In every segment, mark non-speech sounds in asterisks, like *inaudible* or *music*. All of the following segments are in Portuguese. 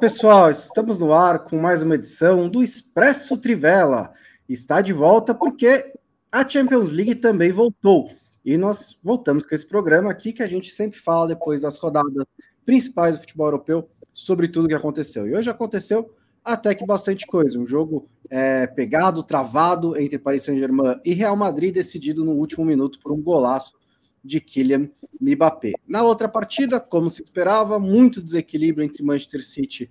Pessoal, estamos no ar com mais uma edição do Expresso Trivela. Está de volta porque a Champions League também voltou. E nós voltamos com esse programa aqui que a gente sempre fala depois das rodadas principais do futebol europeu sobre tudo que aconteceu. E hoje aconteceu até que bastante coisa. Um jogo é, pegado, travado entre Paris Saint-Germain e Real Madrid, decidido no último minuto por um golaço de Kylian Mbappé. Na outra partida, como se esperava, muito desequilíbrio entre Manchester City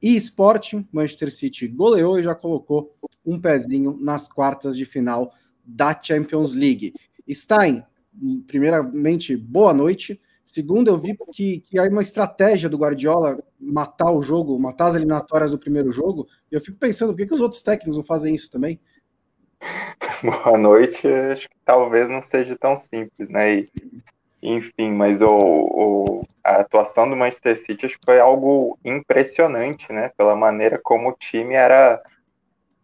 e Sporting. Manchester City goleou e já colocou um pezinho nas quartas de final da Champions League. Stein, primeiramente, boa noite. Segundo, eu vi que, que há uma estratégia do Guardiola matar o jogo, matar as eliminatórias no primeiro jogo. E eu fico pensando, por que, que os outros técnicos não fazem isso também? *laughs* Boa noite. Acho que talvez não seja tão simples, né? E, enfim, mas o, o, a atuação do Manchester City acho que foi algo impressionante, né? Pela maneira como o time era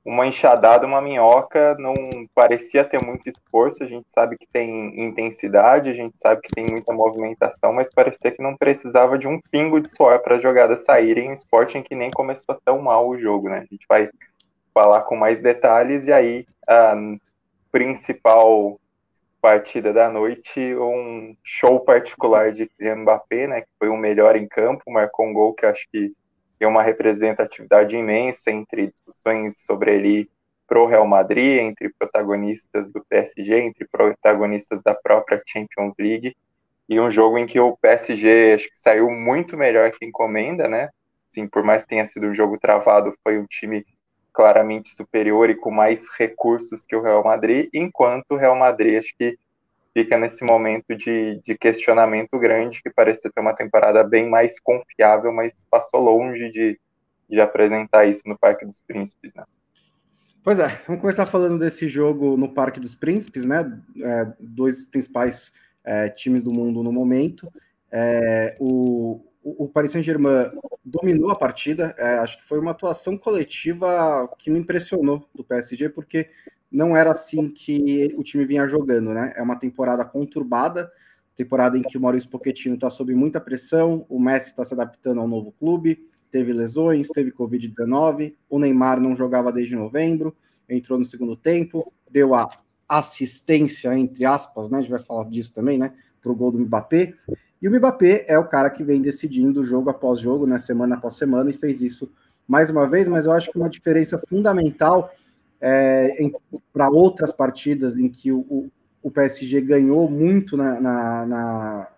uma enxadada, uma minhoca, não parecia ter muito esforço. A gente sabe que tem intensidade, a gente sabe que tem muita movimentação, mas parecia que não precisava de um pingo de suor para as jogadas saírem. Um esporte em que nem começou tão mal o jogo, né? A gente vai falar com mais detalhes e aí a principal partida da noite, um show particular de Kylian Mbappé, né, que foi o melhor em campo, marcou um gol que acho que tem uma representatividade imensa entre discussões sobre ele pro Real Madrid, entre protagonistas do PSG, entre protagonistas da própria Champions League, e um jogo em que o PSG acho que saiu muito melhor que encomenda, né? Sim, por mais que tenha sido um jogo travado, foi um time claramente superior e com mais recursos que o Real Madrid, enquanto o Real Madrid acho que fica nesse momento de, de questionamento grande, que parece ter uma temporada bem mais confiável, mas passou longe de, de apresentar isso no Parque dos Príncipes, né? Pois é, vamos começar falando desse jogo no Parque dos Príncipes, né? É, dois principais é, times do mundo no momento. É, o, o, Paris Saint-Germain dominou a partida. É, acho que foi uma atuação coletiva que me impressionou do PSG, porque não era assim que o time vinha jogando, né? É uma temporada conturbada, temporada em que o Maurício Pochettino está sob muita pressão, o Messi está se adaptando ao novo clube, teve lesões, teve Covid-19, o Neymar não jogava desde novembro, entrou no segundo tempo, deu a assistência, entre aspas, né? A gente vai falar disso também, né? Para o gol do Mbappé. E o Mbappé é o cara que vem decidindo jogo após jogo, né, semana após semana, e fez isso mais uma vez, mas eu acho que uma diferença fundamental é, para outras partidas em que o, o PSG ganhou muito na, na, na,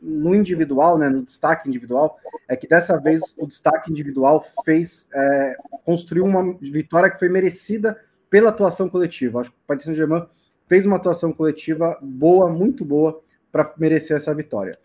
no individual, né, no destaque individual, é que dessa vez o destaque individual fez é, construiu uma vitória que foi merecida pela atuação coletiva. Acho que o Paris Saint-Germain fez uma atuação coletiva boa, muito boa, para merecer essa vitória.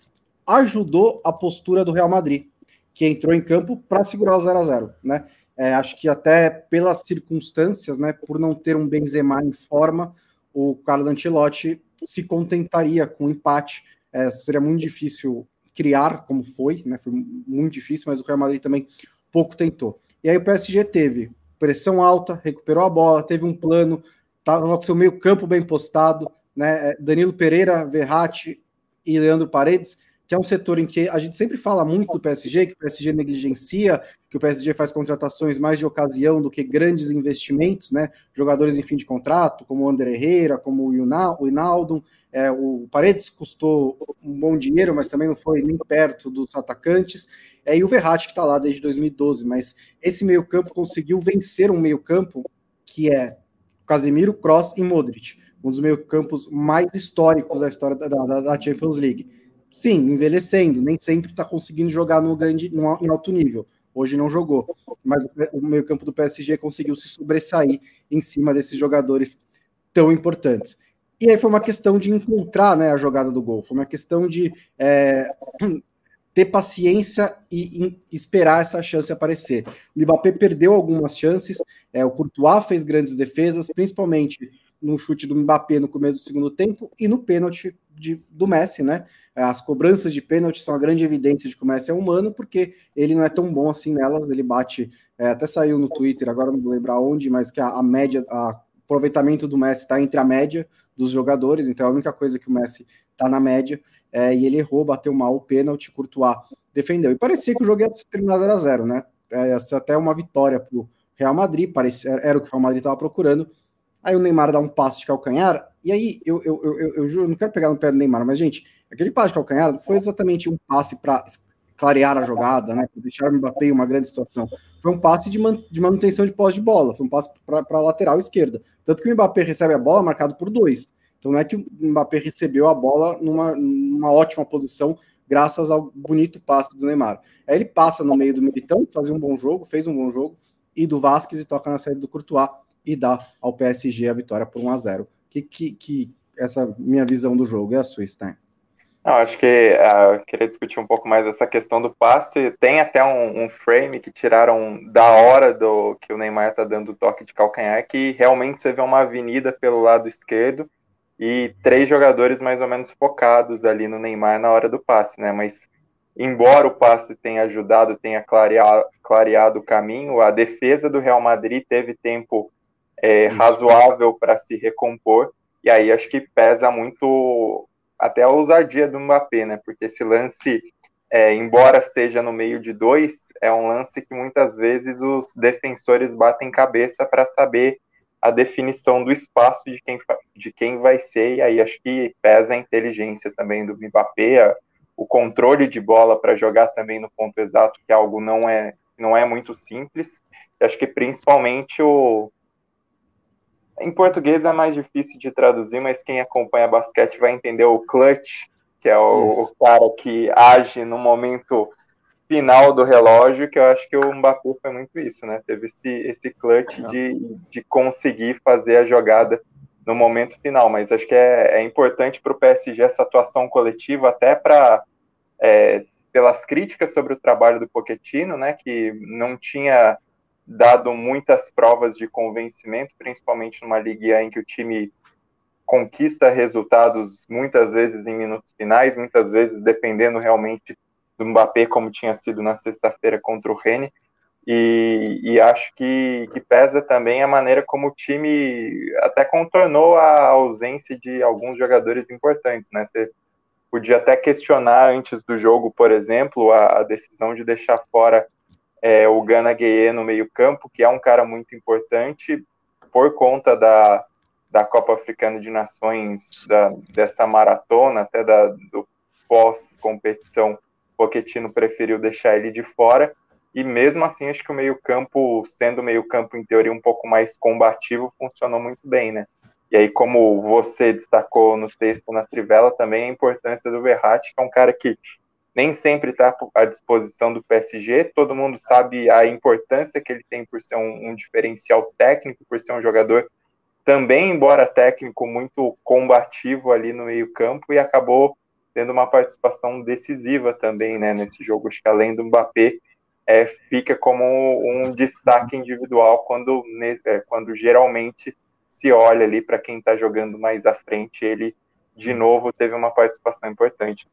Ajudou a postura do Real Madrid, que entrou em campo para segurar o 0 a 0 né? É, acho que até pelas circunstâncias, né, por não ter um Benzema em forma, o Carlo Ancelotti se contentaria com um empate. É, seria muito difícil criar como foi, né? Foi muito difícil, mas o Real Madrid também pouco tentou. E aí o PSG teve pressão alta, recuperou a bola, teve um plano, estava com seu meio campo bem postado, né? É, Danilo Pereira, Verratti e Leandro Paredes, que é um setor em que a gente sempre fala muito do PSG, que o PSG negligencia, que o PSG faz contratações mais de ocasião do que grandes investimentos, né? Jogadores em fim de contrato, como o André Herrera, como o Inaldo. É, o Paredes custou um bom dinheiro, mas também não foi nem perto dos atacantes. É, e o Verratti, que está lá desde 2012. Mas esse meio-campo conseguiu vencer um meio-campo que é Casemiro, Cross e Modric um dos meio-campos mais históricos da história da, da, da, Champions League. Sim, envelhecendo, nem sempre está conseguindo jogar no grande, no, em alto nível. Hoje não jogou, mas o meio-campo do PSG conseguiu se sobressair em cima desses jogadores tão importantes. E aí foi uma questão de encontrar né, a jogada do gol, foi uma questão de é, *clears throat* ter paciência e, esperar essa chance aparecer. O Mbappé perdeu algumas chances, é, o Courtois fez grandes defesas, principalmente no chute do Mbappé no começo do segundo tempo e no pênalti de, do Messi, né? As cobranças de pênalti são a grande evidência de que o Messi é humano, porque ele não é tão bom assim nelas, ele bate, é, até saiu no Twitter, agora não vou lembrar onde, mas que a, a média, a aproveitamento do Messi está entre a média dos jogadores, então é a única coisa que o Messi está na média, é, e ele errou, bateu mal o pênalti, Courtois defendeu. E parecia que o jogo ia terminar 0 a 0 né? É, ser até uma vitória para o Real Madrid, parecia, era o que o Real Madrid estava procurando. Aí o Neymar dá um passe de calcanhar, e aí eu, eu, eu, eu, eu não quero pegar no pé do Neymar, mas, gente, aquele passe de calcanhar foi exatamente um passe para clarear a jogada, né? Deixar o Mbappé em uma grande situação. Foi um passe de, man, de manutenção de posse de bola, foi um passe para a lateral esquerda. Tanto que o Mbappé recebe a bola marcado por dois. Então não é que o Mbappé recebeu a bola numa, numa ótima posição, graças ao bonito passe do Neymar. Aí ele passa no meio do Militão, fazia um bom jogo, fez um bom jogo, e do Vasquez e toca na saída do Courtois e dá ao PSG a vitória por 1 a 0 Que, que, que essa minha visão do jogo é a sua, Stein? Não, acho que uh, queria discutir um pouco mais essa questão do passe. Tem até um, um, frame que tiraram da hora do que o Neymar está dando o toque de calcanhar, que realmente você vê uma avenida pelo lado esquerdo e três jogadores mais ou menos focados ali no Neymar na hora do passe, né? Mas embora o passe tenha ajudado, tenha clareado, clareado o caminho, a defesa do Real Madrid teve tempo é, razoável para se recompor, e aí acho que pesa muito até a ousadia do Mbappé, né? Porque esse lance, é, embora seja no meio de dois, é um lance que muitas vezes os defensores batem cabeça para saber a definição do espaço de quem, de quem vai ser, e aí acho que pesa a inteligência também do Mbappé, o controle de bola para jogar também no ponto exato, que é algo não é, não é muito simples. E acho que principalmente o, em português é mais difícil de traduzir, mas quem acompanha basquete vai entender o clutch, que é o, o, cara que age no momento final do relógio, que eu acho que o Mbappé foi muito isso, né? Teve esse, esse clutch de, de conseguir fazer a jogada no momento final, mas acho que é, é importante para o PSG essa atuação coletiva, até para é, pelas críticas sobre o trabalho do Pochettino, né? Que não tinha dado muitas provas de convencimento, principalmente numa liga em que o time conquista resultados muitas vezes em minutos finais, muitas vezes dependendo realmente do Mbappé, como tinha sido na sexta-feira contra o Rennes. E, e, acho que, que pesa também a maneira como o time até contornou a ausência de alguns jogadores importantes, né? Você podia até questionar antes do jogo, por exemplo, a, a decisão de deixar fora é, o Gana Gueye no meio-campo, que é um cara muito importante por conta da, da Copa Africana de Nações, da, dessa maratona, até da, do pós-competição, Pochettino preferiu deixar ele de fora. E mesmo assim, acho que o meio-campo, sendo meio-campo em teoria um pouco mais combativo, funcionou muito bem, né? E aí, como você destacou no texto na Trivela, também a importância do Verratti, que é um cara que nem sempre está à disposição do PSG. Todo mundo sabe a importância que ele tem por ser um, um, diferencial técnico, por ser um jogador também, embora técnico, muito combativo ali no meio-campo e acabou tendo uma participação decisiva também né, nesse jogo. Acho que além do Mbappé, é, fica como um destaque individual quando, é, quando geralmente se olha ali para quem está jogando mais à frente. Ele, de novo, teve uma participação importante.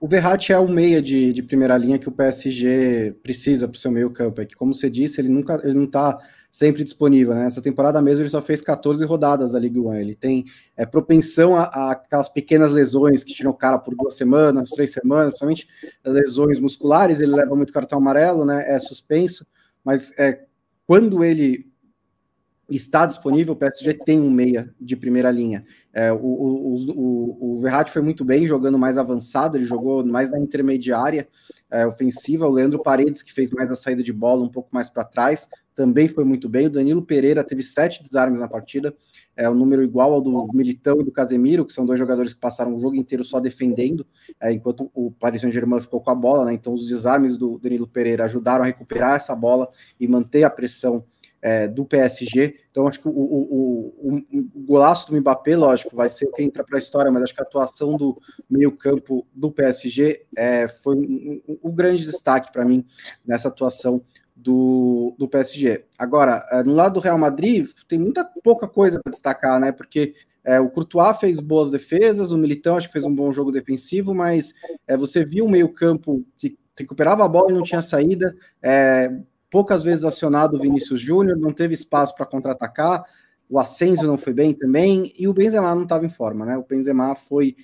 O Verratti é o meia de, de primeira linha que o PSG precisa para o seu meio campo. É que, como você disse, ele nunca ele não está sempre disponível. Né? Temporada mesmo ele só fez 14 rodadas da Ligue 1. Ele tem é, propensão a, a, aquelas pequenas lesões que tiram o cara por duas semanas, três semanas, principalmente lesões musculares. Ele leva muito cartão amarelo, né? é suspenso. Mas é, quando ele está disponível, o PSG tem um meia de primeira linha. É, o, o, o, o Verratti foi muito bem, jogando mais avançado, ele jogou mais na intermediária é, ofensiva. O Leandro Paredes, que fez mais a saída de bola, um pouco mais para trás, também foi muito bem. O Danilo Pereira teve sete desarmes na partida, é um número igual ao do Militão e do Casemiro, que são dois jogadores que passaram o jogo inteiro só defendendo, é, enquanto o Paris Saint-Germain ficou com a bola, né? Então os desarmes do Danilo Pereira ajudaram a recuperar essa bola e manter a pressão é, do PSG. Então, acho que o, o, o, o, golaço do Mbappé, lógico, vai ser o que entra para a história, mas acho que a atuação do meio-campo do PSG é, foi um, um, um grande destaque para mim nessa atuação do, do PSG. Agora, é, no lado do Real Madrid, tem muita pouca coisa para destacar, né? Porque é, o Courtois fez boas defesas, o Militão acho que fez um bom jogo defensivo, mas é, você viu o meio-campo que recuperava a bola e não tinha saída. É, poucas vezes acionado o Vinícius Júnior, não teve espaço para contra-atacar, o Asensio não foi bem também, e o Benzema não estava em forma, né? O Benzema foi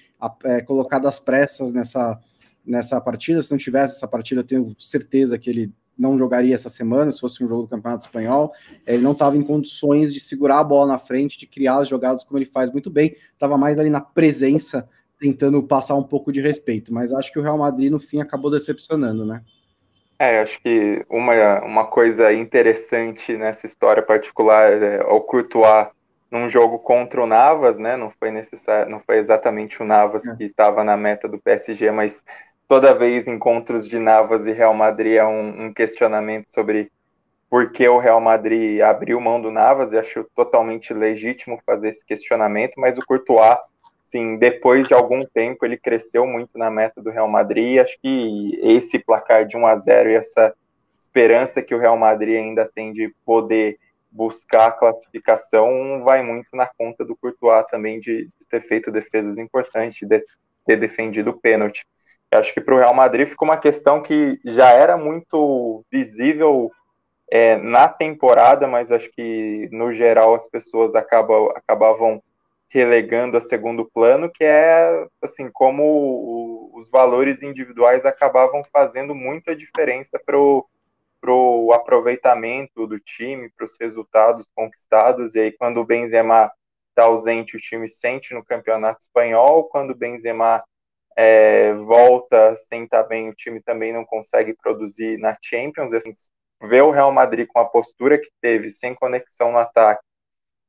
é, colocado às pressas nessa, nessa partida. Se não tivesse essa partida, eu tenho certeza que ele não jogaria essa semana, se fosse um jogo do Campeonato Espanhol. Ele não estava em condições de segurar a bola na frente, de criar as jogadas como ele faz muito bem. Estava mais ali na presença, tentando passar um pouco de respeito. Mas acho que o Real Madrid, no fim, acabou decepcionando, né? É, acho que uma, uma coisa interessante nessa história particular é o Courtois num jogo contra o Navas, né? Não foi necessário, não foi exatamente o Navas é. que estava na meta do PSG, mas toda vez encontros de Navas e Real Madrid é um, um, questionamento sobre por que o Real Madrid abriu mão do Navas, e acho totalmente legítimo fazer esse questionamento, mas o Courtois, sim, depois de algum tempo, ele cresceu muito na meta do Real Madrid, acho que esse placar de 1 a 0 e essa esperança que o Real Madrid ainda tem de poder buscar a classificação vai muito na conta do Courtois também de, de ter feito defesas importantes, de ter defendido o pênalti. Acho que para o Real Madrid ficou uma questão que já era muito visível é, na temporada, mas acho que no geral as pessoas acabam, acabavam relegando a segundo plano, que é assim como o, os valores individuais acabavam fazendo muita diferença para o aproveitamento do time, para os resultados conquistados. E aí, quando o Benzema está ausente, o time sente no campeonato espanhol. Quando o Benzema é, volta sem estar bem, o time também não consegue produzir na Champions. Assim, ver o Real Madrid com a postura que teve, sem conexão no ataque,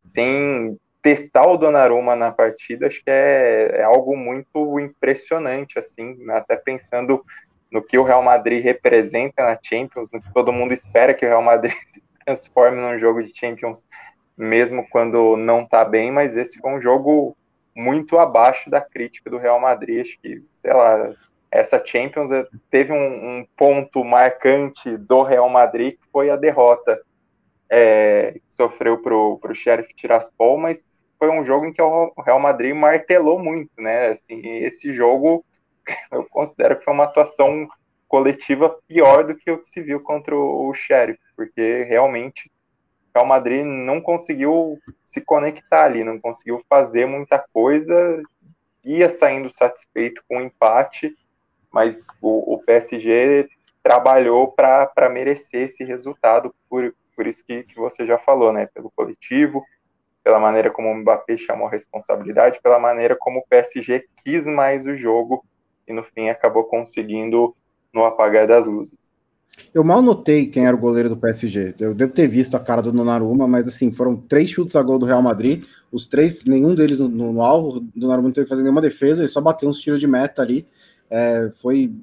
sem testar o Donnarumma na partida, acho que é, é algo muito impressionante, assim, até pensando no que o Real Madrid representa na Champions, no que todo mundo espera que o Real Madrid *laughs* se transforme num jogo de Champions, mesmo quando não está bem, mas esse foi um jogo muito abaixo da crítica do Real Madrid. Acho que, sei lá, essa Champions eh, teve um, um ponto marcante do Real Madrid, que foi a derrota é, sofreu para o Sheriff Tiraspol, mas foi um jogo em que o Real Madrid martelou muito, né? Assim, esse jogo *laughs* eu considero que foi uma atuação coletiva pior do que o que se viu contra o Sheriff, porque realmente Real Madrid não conseguiu se conectar ali, não conseguiu fazer muita coisa, ia saindo satisfeito com o empate, mas o, o PSG trabalhou para merecer esse resultado, por, por isso que, que você já falou, né? Pelo coletivo, pela maneira como o Mbappé chamou a responsabilidade, pela maneira como o PSG quis mais o jogo e no fim acabou conseguindo no apagar das luzes. Eu mal notei quem era o goleiro do PSG. Eu devo ter visto a cara do Donnarumma, mas assim, foram três chutes a gol do Real Madrid, os três, nenhum deles no, no, no alvo, o Donnarumma não teve que fazer nenhuma defesa, ele só bateu uns tiros de meta ali. É, foi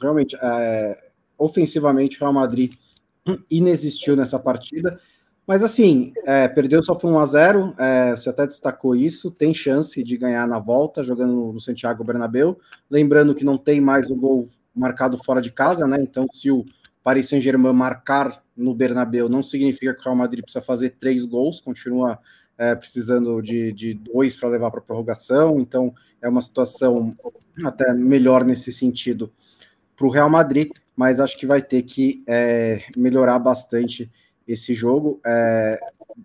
realmente, é, ofensivamente, o Real Madrid inexistiu nessa partida. Mas assim, é, perdeu só por 1 a 0 é, você até destacou isso, tem chance de ganhar na volta, jogando no Santiago Bernabéu. Lembrando que não tem mais o gol marcado fora de casa, né? Então, se o Paris Saint-Germain marcar no Bernabéu não significa que o Real Madrid precisa fazer três gols, continua é, precisando de, de dois para levar para a prorrogação, então é uma situação até melhor nesse sentido para o Real Madrid, mas acho que vai ter que é, melhorar bastante esse jogo, é,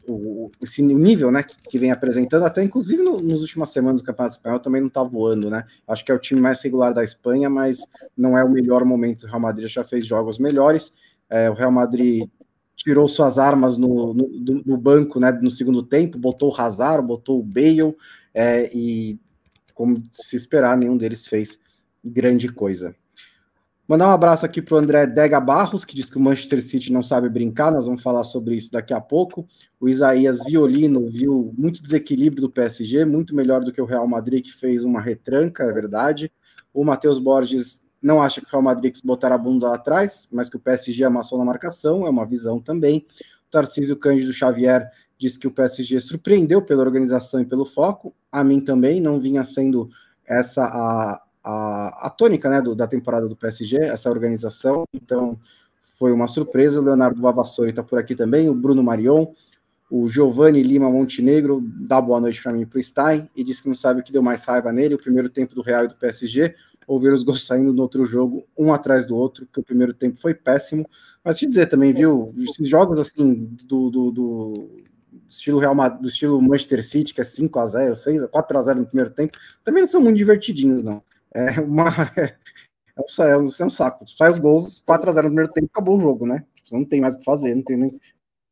o, esse nível né, que, que vem apresentando, até inclusive no, nos últimas semanas do Campeonato Espanhol também não está voando, né? Acho que é o time mais regular da Espanha, mas não é o melhor momento do Real Madrid, já fez jogos melhores. É, o Real Madrid tirou suas armas no, no, no, banco né, no segundo tempo, botou o Hazard, botou o Bale, é, e como se esperar, nenhum deles fez grande coisa. Mandar um abraço aqui para o André Dega Barros, que diz que o Manchester City não sabe brincar, nós vamos falar sobre isso daqui a pouco. O Isaías Violino viu muito desequilíbrio do PSG, muito melhor do que o Real Madrid, que fez uma retranca, é verdade. O Matheus Borges não acha que o Real Madrid quis botar a bunda lá atrás, mas que o PSG amassou na marcação, é uma visão também. O Tarcísio Cândido Xavier diz que o PSG surpreendeu pela organização e pelo foco. A mim também, não vinha sendo essa a, a, a tônica né, do, da temporada do PSG, essa organização. Então, foi uma surpresa. Leonardo Vavassori está por aqui também, o Bruno Marion, o Giovanni Lima Montenegro dá boa noite para mim para o Stein e diz que não sabe o que deu mais raiva nele, o primeiro tempo do Real e do PSG, ou ver os gols saindo no outro jogo, um atrás do outro, que o primeiro tempo foi péssimo. Mas te dizer também, viu, esses jogos assim do, do, do estilo Real Madrid, do estilo Manchester City, que é 5 a 0 6 a 4 a 0 no primeiro tempo, também não são muito divertidinhos, não. É uma, *laughs* é um, é um, é um saco. Sai os gols, 4x0 no primeiro tempo, acabou o jogo, né? Tipo, você não tem mais o que fazer, não tem nem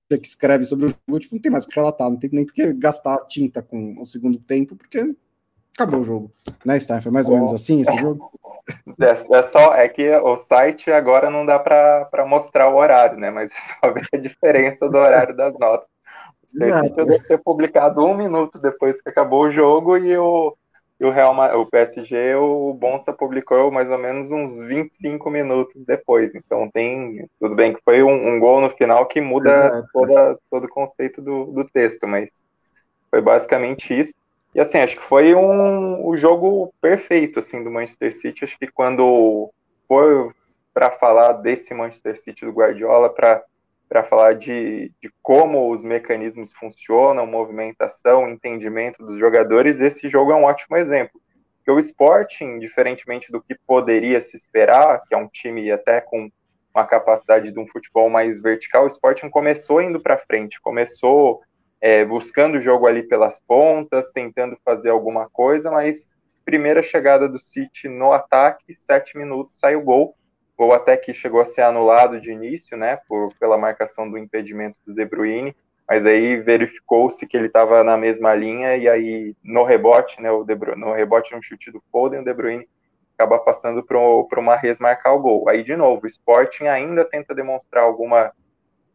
que escreve sobre o jogo, tipo, não tem mais o que relatar, não tem nem porque gastar tinta com o segundo tempo, porque acabou o jogo. Né, Stein? Foi mais ou menos assim esse jogo? É, é, só, é que o site agora não dá para mostrar o horário, né? Mas *laughs* é só ver a diferença do horário das notas. O deve ter publicado um minuto depois que acabou o jogo e o, e o Real o PSG, o Bonsa publicou mais ou menos uns 25 minutos depois. Então tem. Tudo bem que foi um, um gol no final que muda toda, todo o conceito do, do texto, mas foi basicamente isso. E assim, acho que foi um, o jogo perfeito assim do Manchester City. Acho que quando foi para falar desse Manchester City do Guardiola, para para falar de, de, como os mecanismos funcionam, movimentação, entendimento dos jogadores, esse jogo é um ótimo exemplo. Porque o Sporting, diferentemente do que poderia se esperar, que é um time até com uma capacidade de um futebol mais vertical, o Sporting começou indo para frente, começou é, buscando o jogo ali pelas pontas, tentando fazer alguma coisa, mas primeira chegada do City no ataque, sete minutos, sai o gol, gol até que chegou a ser anulado de início, né, por, pela marcação do impedimento do De Bruyne, mas aí verificou-se que ele estava na mesma linha e aí no rebote, né, o De Bruyne, no rebote no chute do Foden, o De Bruyne acaba passando para o Marres marcar o gol. Aí de novo, o Sporting ainda tenta demonstrar alguma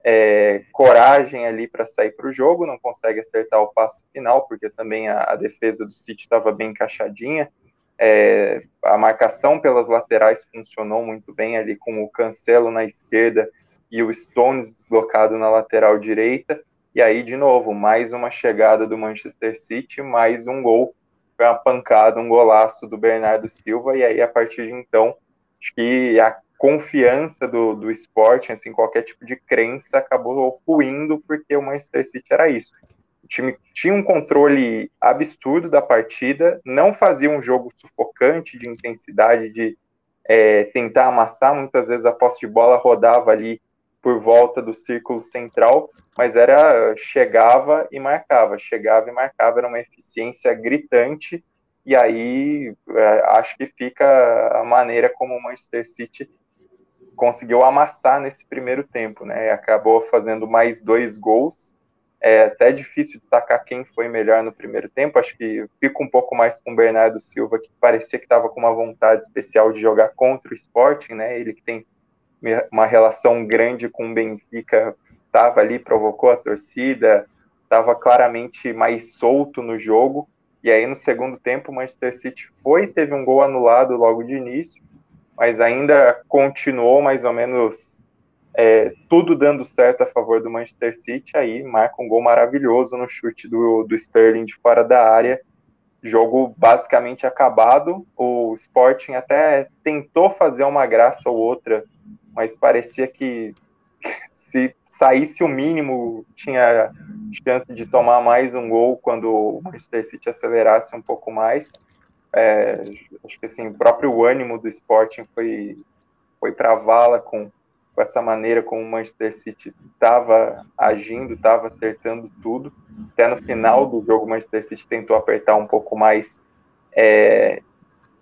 é, coragem ali para sair para o jogo, não consegue acertar o passe final, porque também a, a defesa do City estava bem encaixadinha. É, a marcação pelas laterais funcionou muito bem ali com o Cancelo na esquerda e o Stones deslocado na lateral direita. E aí, de novo, mais uma chegada do Manchester City, mais um gol. Foi uma pancada, um golaço do Bernardo Silva. E aí, a partir de então, acho que a confiança do, do esporte, assim, qualquer tipo de crença, acabou ruindo porque o Manchester City era isso o time tinha um controle absurdo da partida, não fazia um jogo sufocante de intensidade, de é, tentar amassar. Muitas vezes a posse de bola rodava ali por volta do círculo central, mas era chegava e marcava, chegava e marcava, era uma eficiência gritante. E aí é, acho que fica a maneira como o Manchester City conseguiu amassar nesse primeiro tempo, né? Acabou fazendo mais dois gols é até difícil destacar quem foi melhor no primeiro tempo. Acho que fico um pouco mais com o Bernardo Silva, que parecia que estava com uma vontade especial de jogar contra o Sporting, né? Ele que tem uma relação grande com o Benfica, estava ali, provocou a torcida, estava claramente mais solto no jogo. E aí, no segundo tempo, o Manchester City foi, teve um gol anulado logo de início, mas ainda continuou mais ou menos é, tudo dando certo a favor do Manchester City, aí marca um gol maravilhoso no chute do, do Sterling de fora da área. Jogo basicamente acabado. O Sporting até tentou fazer uma graça ou outra, mas parecia que *laughs* se saísse o mínimo, tinha chance de tomar mais um gol quando o Manchester City acelerasse um pouco mais. É, acho que assim, o próprio ânimo do Sporting foi, foi para a vala com com essa maneira como o Manchester City estava agindo, estava acertando tudo. Até no final do jogo, o Manchester City tentou apertar um pouco mais, é,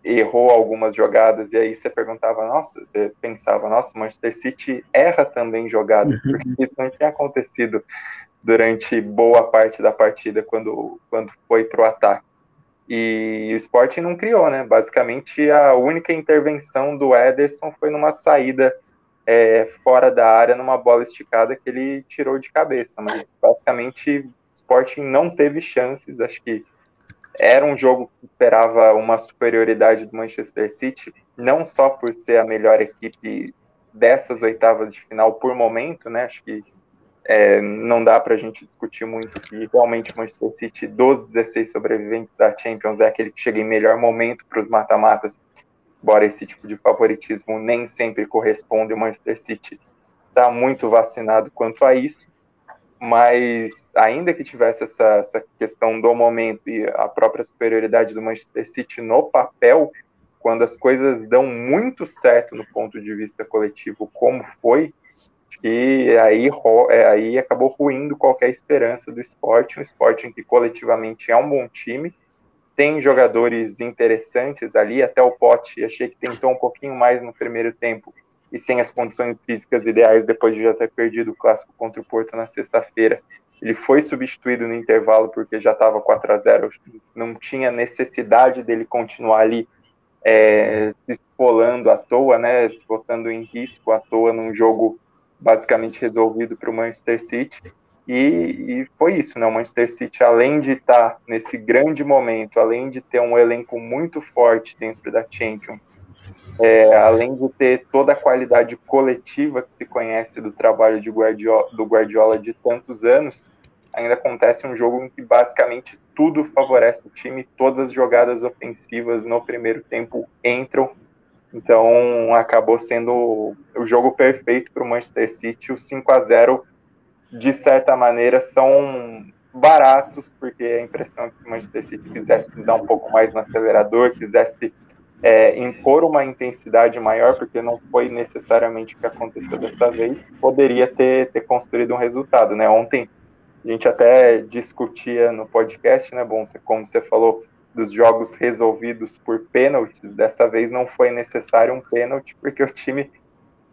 errou algumas jogadas, e aí você perguntava, nossa, você pensava, nossa, o Manchester City erra também jogadas, *laughs* porque isso não tinha acontecido durante boa parte da partida quando, quando foi para o ataque. E o Sporting não criou, né? Basicamente, a única intervenção do Ederson foi numa saída é, fora da área numa bola esticada que ele tirou de cabeça, mas basicamente o Sporting não teve chances, acho que era um jogo que esperava uma superioridade do Manchester City, não só por ser a melhor equipe dessas oitavas de final por momento, né? Acho que é, não dá para a gente discutir muito que realmente o Manchester City dos 16 sobreviventes da Champions é aquele que chega em melhor momento para os mata-matas embora esse tipo de favoritismo nem sempre corresponde, o Manchester City. Está muito vacinado quanto a isso, mas ainda que tivesse essa, essa questão do momento e a própria superioridade do Manchester City no papel, quando as coisas dão muito certo no ponto de vista coletivo, como foi, que aí, é, aí acabou ruindo qualquer esperança do esporte, um esporte em que coletivamente é um bom time, tem jogadores interessantes ali, até o Pote, achei que tentou um pouquinho mais no primeiro tempo, e sem as condições físicas ideais, depois de já ter perdido o clássico contra o Porto na sexta-feira. Ele foi substituído no intervalo porque já estava 4 a 0 não tinha necessidade dele continuar ali é, se espolando à toa, né, se botando em risco à toa num jogo basicamente resolvido para o Manchester City. E, e, foi isso, né? O Manchester City, além de estar tá nesse grande momento, além de ter um elenco muito forte dentro da Champions, é, além de ter toda a qualidade coletiva que se conhece do trabalho de Guardiola, do Guardiola de tantos anos, ainda acontece um jogo em que basicamente tudo favorece o time, todas as jogadas ofensivas no primeiro tempo entram então acabou sendo o jogo perfeito para o Manchester City. O 5 a 0 de certa maneira, são baratos, porque a impressão é que o Manchester City quisesse pisar um pouco mais no acelerador, quisesse é, impor uma intensidade maior, porque não foi necessariamente o que aconteceu dessa vez, poderia ter, ter construído um resultado. Né? Ontem a gente até discutia no podcast, né, bom, como você falou, dos jogos resolvidos por pênaltis, dessa vez não foi necessário um pênalti, porque o time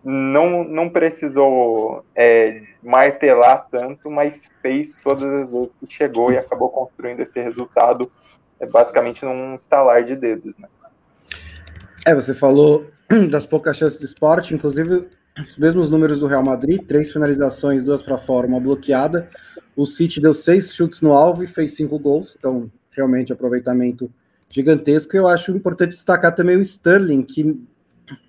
não, não precisou é, martelar tanto, mas fez todas as vezes que chegou e acabou construindo esse resultado é, basicamente num estalar de dedos. Né? É, você falou *clears throat* das poucas chances de esporte, inclusive os mesmos números do Real Madrid, três finalizações, duas para fora, uma bloqueada. O City deu seis chutes no alvo e fez cinco gols, então realmente aproveitamento gigantesco. Eu acho importante destacar também o Sterling, que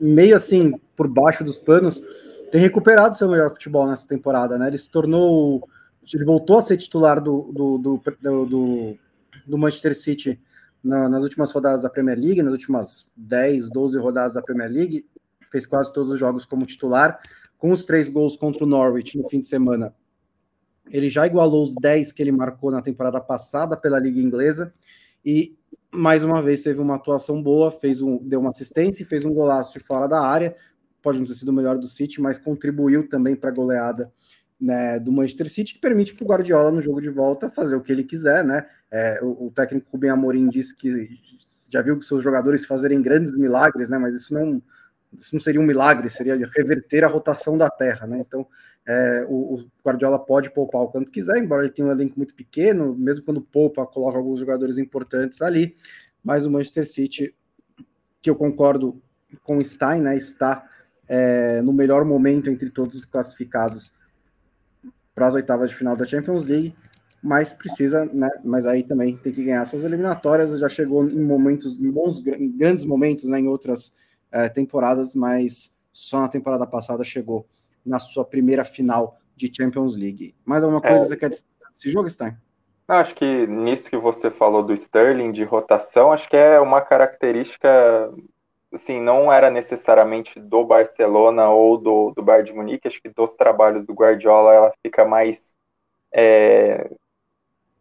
meio assim, por baixo dos panos, tem recuperado seu melhor futebol nessa temporada, né? Ele se tornou. Ele voltou a ser titular do, do, do, do, do Manchester City na, nas últimas rodadas da Premier League, nas últimas 10, 12 rodadas da Premier League, fez quase todos os jogos como titular, com os três gols contra o Norwich no fim de semana. Ele já igualou os 10 que ele marcou na temporada passada pela Liga Inglesa e mais uma vez teve uma atuação boa, fez um, deu uma assistência e fez um golaço de fora da área. Pode não ter sido o melhor do City, mas contribuiu também para a goleada né, do Manchester City, que permite para o Guardiola no jogo de volta fazer o que ele quiser, né? É, o, o, técnico Rubem Amorim disse que já viu que seus jogadores fazerem grandes milagres, né? Mas isso não, isso não seria um milagre, seria reverter a rotação da Terra, né? Então é, o, o, Guardiola pode poupar o quanto quiser, embora ele tenha um elenco muito pequeno, mesmo quando poupa, coloca alguns jogadores importantes ali. Mas o Manchester City, que eu concordo com o Stein, né, está é, no melhor momento entre todos os classificados para as oitavas de final da Champions League, mas precisa, né, mas aí também tem que ganhar suas eliminatórias. Já chegou em momentos, em bons, em grandes momentos, né, em outras é, temporadas, mas só na temporada passada chegou na sua primeira final de Champions League. Mais alguma coisa é, você quer destacar desse jogo, Stein? Acho que nisso que você falou do Sterling de rotação, acho que é uma característica, assim, não era necessariamente do Barcelona ou do, do Bayern de Munique, acho que dos trabalhos do Guardiola ela fica mais é,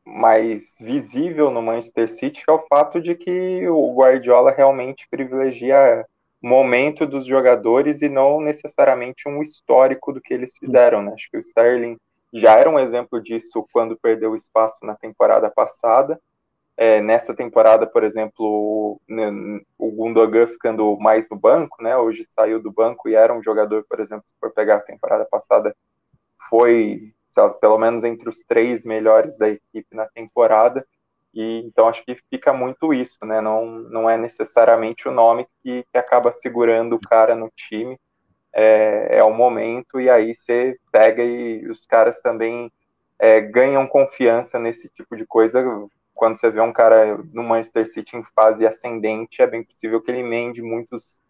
mais visível no Manchester City, que é o fato de que o Guardiola realmente privilegia momento dos jogadores e não necessariamente um histórico do que eles fizeram. Né? Acho que o Sterling já era um exemplo disso quando perdeu espaço na temporada passada. É, nessa temporada, por exemplo, o Gundogan ficando mais no banco, né? Hoje saiu do banco e era um jogador, por exemplo, se for pegar a temporada passada, foi lá, pelo menos entre os três melhores da equipe na temporada. E então acho que fica muito isso, né? Não, não é necessariamente o nome que, que acaba segurando o cara no time, é, é o momento, e aí você pega e os caras também é, ganham confiança nesse tipo de coisa. Quando você vê um cara no Manchester City em fase ascendente, é bem possível que ele emende muitos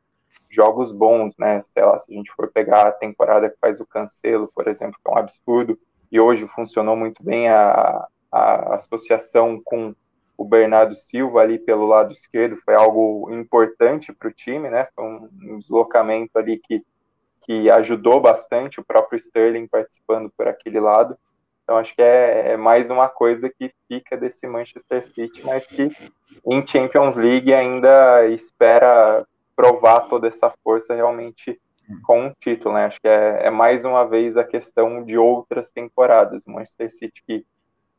jogos bons, né? Sei lá, se a gente for pegar a temporada que faz o Cancelo, por exemplo, que é um absurdo, e hoje funcionou muito bem a, a associação com o Bernardo Silva ali pelo lado esquerdo foi algo importante para o time, né? Foi um, deslocamento ali que, que ajudou bastante o próprio Sterling participando por aquele lado. Então acho que é, é, mais uma coisa que fica desse Manchester City, mas que em Champions League ainda espera provar toda essa força realmente com um título, né? Acho que é, é mais uma vez a questão de outras temporadas. Manchester City que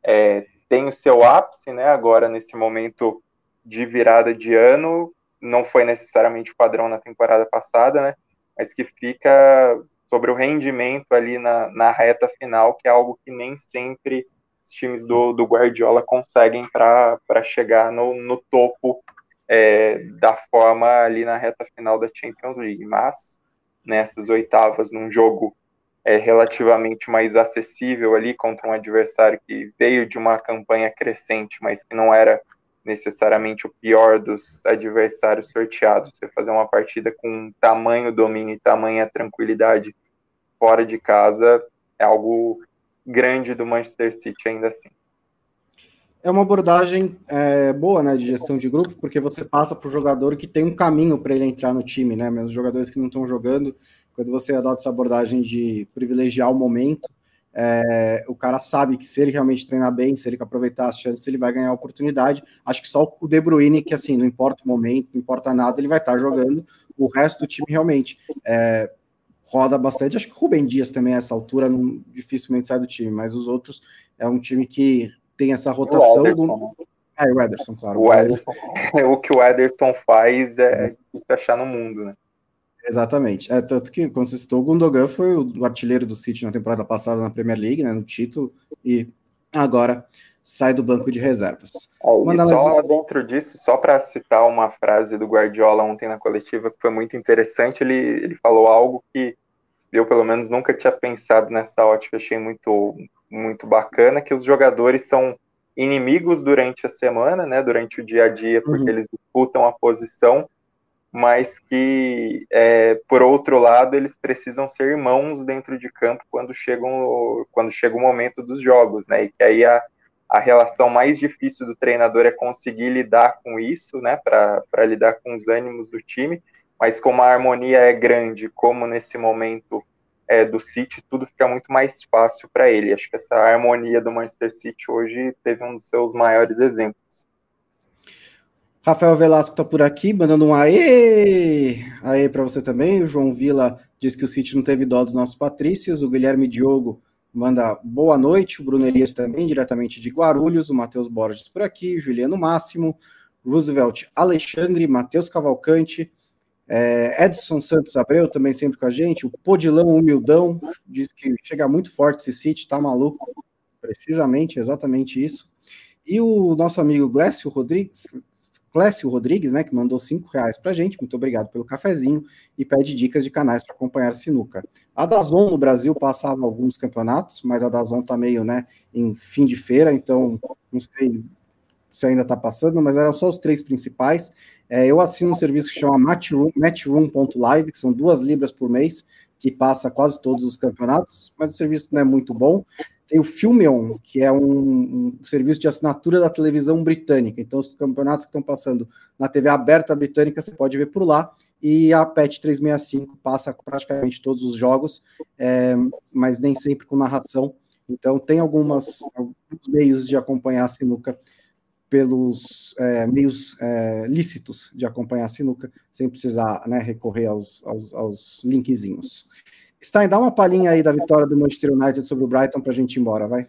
é, tem o seu ápice, né? Agora, nesse momento, de virada de ano, não foi necessariamente o padrão na temporada passada, né? Mas que fica sobre o rendimento ali na, na reta final, que é algo que nem sempre os times do, do Guardiola conseguem para chegar no, no topo é, da forma ali na reta final da Champions League. Mas nessas oitavas, num jogo é, relativamente mais acessível ali contra um adversário que veio de uma campanha crescente, mas que não era necessariamente o pior dos adversários sorteados. Você fazer uma partida com tamanho domínio e tamanha tranquilidade fora de casa é algo grande do Manchester City ainda assim. É uma abordagem é, boa, né, de gestão de grupo, porque você passa para o jogador que tem um caminho para ele entrar no time, né? Mesmo jogadores que não estão jogando, quando você adota essa abordagem de privilegiar o momento, é, o cara sabe que se ele realmente treinar bem, se ele aproveitar as chances, ele vai ganhar a oportunidade. Acho que só o De Bruyne, que assim, não importa o momento, não importa nada, ele vai estar jogando. O resto do time realmente é, roda bastante. Acho que o Rubem Dias também, a essa altura, não, dificilmente sai do time, mas os outros é um time que tem essa rotação. O do... Né? É, o Ederson, claro. O, Ederson, *laughs* o que o Ederson faz é achar no mundo, né? Exatamente. É, tanto que, como você citou, o Gundogan foi o artilheiro do City na temporada passada na Premier League, né, no título, e agora sai do banco de reservas. É, e só dentro disso, só para citar uma frase do Guardiola ontem na coletiva que foi muito interessante, ele, ele falou algo que eu, pelo menos, nunca tinha pensado nessa ótica, achei muito, muito bacana, que os jogadores são inimigos durante a semana, né, durante o dia a dia, porque uhum. eles disputam a posição, mas que, é, por outro lado, eles precisam ser irmãos dentro de campo quando, chegam, quando chega o momento dos jogos, né? E que aí a, a relação mais difícil do treinador é conseguir lidar com isso, né? Para lidar com os ânimos do time, mas como a harmonia é grande, como nesse momento é, do City, tudo fica muito mais fácil para ele. Acho que essa harmonia do Manchester City hoje teve um dos seus maiores exemplos. Rafael Velasco está por aqui, mandando um aê! Aê para você também. O João Vila diz que o City não teve dó dos nossos patrícios. O Guilherme Diogo manda boa noite. O Bruno Elias também, diretamente de Guarulhos. O Matheus Borges por aqui. Juliano Máximo. Roosevelt Alexandre. Matheus Cavalcante. É, Edson Santos Abreu também sempre com a gente. O Podilão Humildão diz que chega muito forte esse City, tá maluco. Precisamente, exatamente isso. E o nosso amigo Glécio Rodrigues, Clécio Rodrigues, né, que mandou cinco reais para gente, muito obrigado pelo cafezinho, e pede dicas de canais para acompanhar sinuca. A Dazon no Brasil passava alguns campeonatos, mas a Dazon está meio, né, em fim de feira, então não sei se ainda está passando, mas eram só os três principais. É, eu assino um serviço que chama Matchroom, Matchroom.live, que são duas libras por mês, que passa quase todos os campeonatos, mas o serviço não é muito bom. Tem o Filmeon, que é um, um, serviço de assinatura da televisão britânica. Então, os campeonatos que estão passando na TV aberta britânica, você pode ver por lá. E a PET 365 passa praticamente todos os jogos, é, mas nem sempre com narração. Então, tem algumas, alguns meios de acompanhar a sinuca pelos é, meios é, lícitos de acompanhar a sinuca, sem precisar né, recorrer aos, aos, aos linkzinhos. Stein, dá uma palhinha aí da vitória do Manchester United sobre o Brighton para a gente ir embora, vai.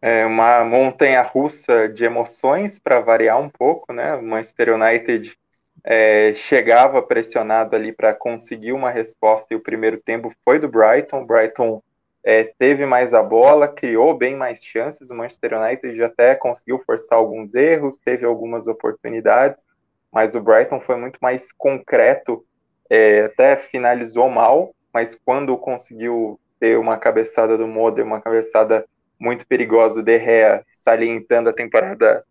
É uma montanha russa de emoções, para variar um pouco, né? O Manchester United é, chegava pressionado ali para conseguir uma resposta e o primeiro tempo foi do Brighton. O Brighton é, teve mais a bola, criou bem mais chances. O Manchester United até conseguiu forçar alguns erros, teve algumas oportunidades, mas o Brighton foi muito mais concreto, é, até finalizou mal, mas quando conseguiu ter uma cabeçada do Moder, uma cabeçada muito perigosa, o De Gea, salientando a temporada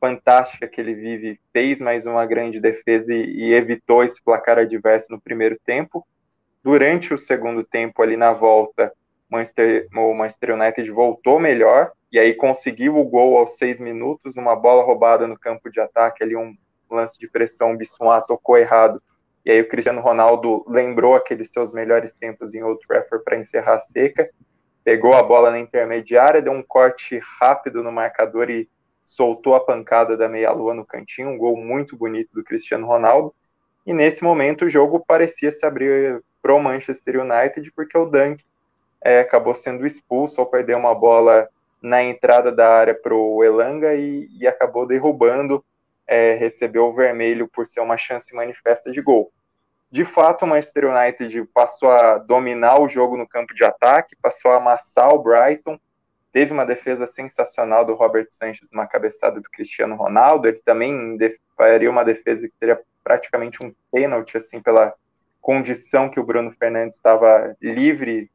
fantástica que ele vive, fez mais uma grande defesa e, e evitou esse placar adverso no primeiro tempo. Durante o segundo tempo, ali na volta, Manchester, o Manchester United voltou melhor e aí conseguiu o gol aos seis minutos, numa bola roubada no campo de ataque, ali um lance de pressão, o Bissouma tocou errado e aí o Cristiano Ronaldo lembrou aqueles seus melhores tempos em Old Trafford para encerrar a seca, pegou a bola na intermediária, deu um corte rápido no marcador e soltou a pancada da meia-lua no cantinho, um gol muito bonito do Cristiano Ronaldo. E nesse momento o jogo parecia se abrir para o Manchester United, porque o Dunk é, acabou sendo expulso ao perder uma bola na entrada da área para o Elanga e, e acabou derrubando é, recebeu o vermelho por ser uma chance manifesta de gol. De fato, o Manchester United passou a dominar o jogo no campo de ataque, passou a amassar o Brighton, teve uma defesa sensacional do Robert Sanchez, uma cabeçada do Cristiano Ronaldo, ele também faria uma defesa que teria praticamente um pênalti, assim, pela condição que o Bruno Fernandes estava livre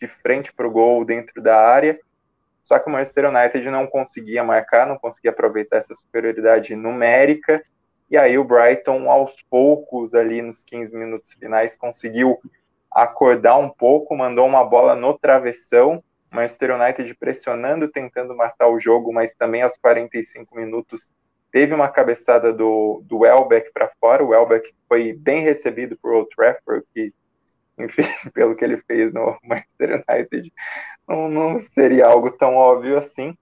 de frente para o gol dentro da área, só que o Manchester United não conseguia marcar, não conseguia aproveitar essa superioridade numérica, e aí o Brighton, aos poucos, ali nos 15 minutos finais, conseguiu acordar um pouco, mandou uma bola no travessão, Manchester United pressionando, tentando matar o jogo, mas também aos 45 minutos teve uma cabeçada do, do Welbeck para fora, o Welbeck foi bem recebido por Old Trafford, que, enfim, *laughs* pelo que ele fez no Manchester United, não, não seria algo tão óbvio assim.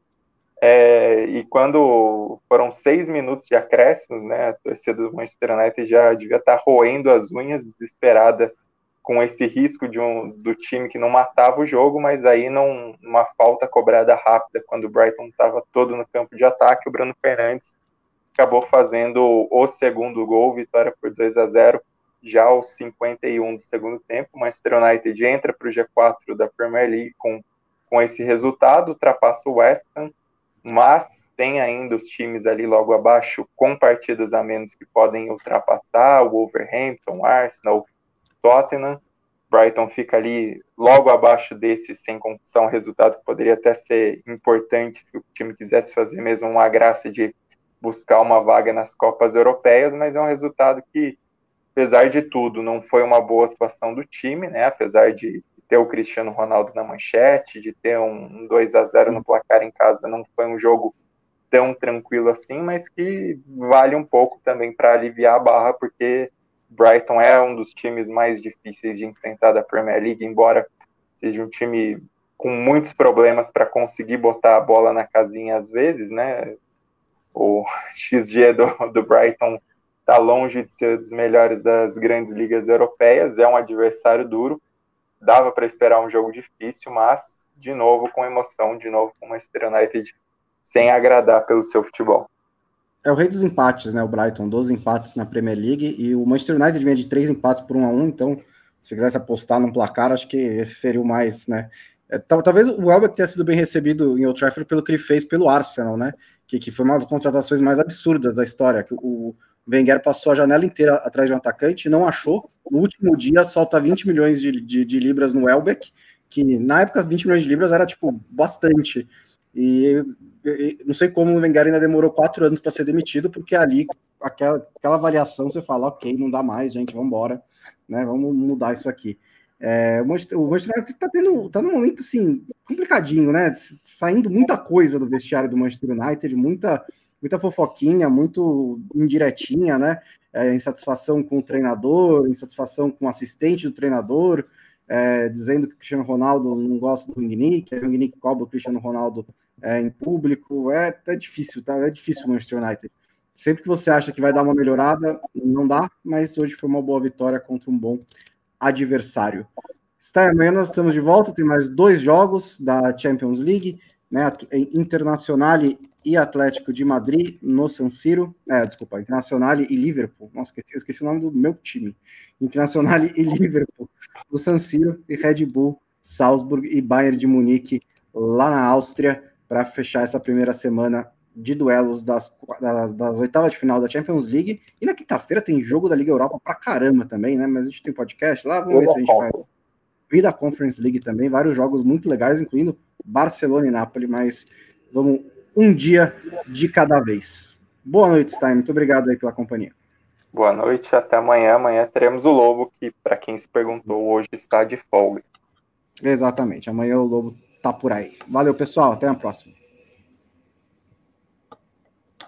É, e quando foram seis minutos de acréscimos, né, a torcida do Manchester United já devia estar roendo as unhas, desesperada com esse risco de um, do time que não matava o jogo, mas aí não uma falta cobrada rápida quando o Brighton estava todo no campo de ataque, o Bruno Fernandes acabou fazendo o segundo gol, vitória por 2 a 0 já aos 51 do segundo tempo. O Manchester United entra para o G4 da Premier League com, com esse resultado, ultrapassa o West Ham, mas tem ainda os times ali logo abaixo com partidas a menos que podem ultrapassar, o Wolverhampton, Arsenal, Tottenham. Brighton fica ali logo abaixo desse, sem condição, resultado que poderia até ser importante se o time quisesse fazer mesmo uma graça de buscar uma vaga nas Copas Europeias, mas é um resultado que, apesar de tudo, não foi uma boa atuação do time, né? Apesar de ter o Cristiano Ronaldo na manchete, de ter um 2 a 0 no placar em casa, não foi um jogo tão tranquilo assim, mas que vale um pouco também para aliviar a barra, porque Brighton é um dos times mais difíceis de enfrentar da Premier League, embora seja um time com muitos problemas para conseguir botar a bola na casinha às vezes, né? O XG do, do Brighton está longe de ser dos melhores das grandes ligas europeias, é um adversário duro, dava para esperar um jogo difícil, mas de novo com emoção, de novo com o Manchester United sem agradar pelo seu futebol é o rei dos empates, né? O Brighton, 12 empates na Premier League e o Manchester United vinha de três empates por um a um, então se quisesse apostar num placar, acho que esse seria o mais, né? É, talvez o Welbeck tenha sido bem recebido em Old Trafford pelo que ele fez pelo Arsenal, né? Que, que foi uma das contratações mais absurdas da história, que o Wenger passou a janela inteira atrás de um atacante, não achou. No último dia solta 20 milhões de, de, de libras no Welbeck, que na época 20 milhões de libras era tipo bastante. E não sei como o Wenger ainda demorou quatro anos para ser demitido, porque ali, aquela, aquela avaliação, você fala, ok, não dá mais, gente, vamos embora, né, vamos mudar isso aqui. É, o Manchester United está tendo, tá num momento, assim, complicadinho, né, saindo muita coisa do vestiário do Manchester United, muita, muita fofoquinha, muito indiretinha, né, é, insatisfação com o treinador, insatisfação com o assistente do treinador, é, dizendo que o Cristiano Ronaldo não gosta do Rangnick, que o Rangnick cobra o Cristiano Ronaldo é, em público, é, é difícil, tá? É difícil o Manchester United. Sempre que você acha que vai dar uma melhorada, não dá, mas hoje foi uma boa vitória contra um bom adversário. Está amanhã nós estamos de volta, tem mais dois jogos da Champions League, né? Internacional e Atlético de Madrid no San Siro. É, desculpa, Internacional e Liverpool. Nossa, esqueci, esqueci o nome do meu time. Internacional e *laughs* Liverpool no San Siro e Red Bull, Salzburg e Bayern de Munique lá na Áustria para fechar essa primeira semana de duelos das, das, das, oitavas de final da Champions League. E na quinta-feira tem jogo da Liga Europa pra caramba também, né? Mas a gente tem podcast lá, vamos ver se a gente faz. E da Conference League também, vários jogos muito legais, incluindo Barcelona e Nápoles, mas vamos um dia de cada vez. Boa noite, Stein. Muito obrigado aí pela companhia. Boa noite, até amanhã. Amanhã teremos o Lobo, que, para quem se perguntou, hoje está de folga. Exatamente. Amanhã o Lobo tá por aí. Valeu, pessoal. Até a próxima.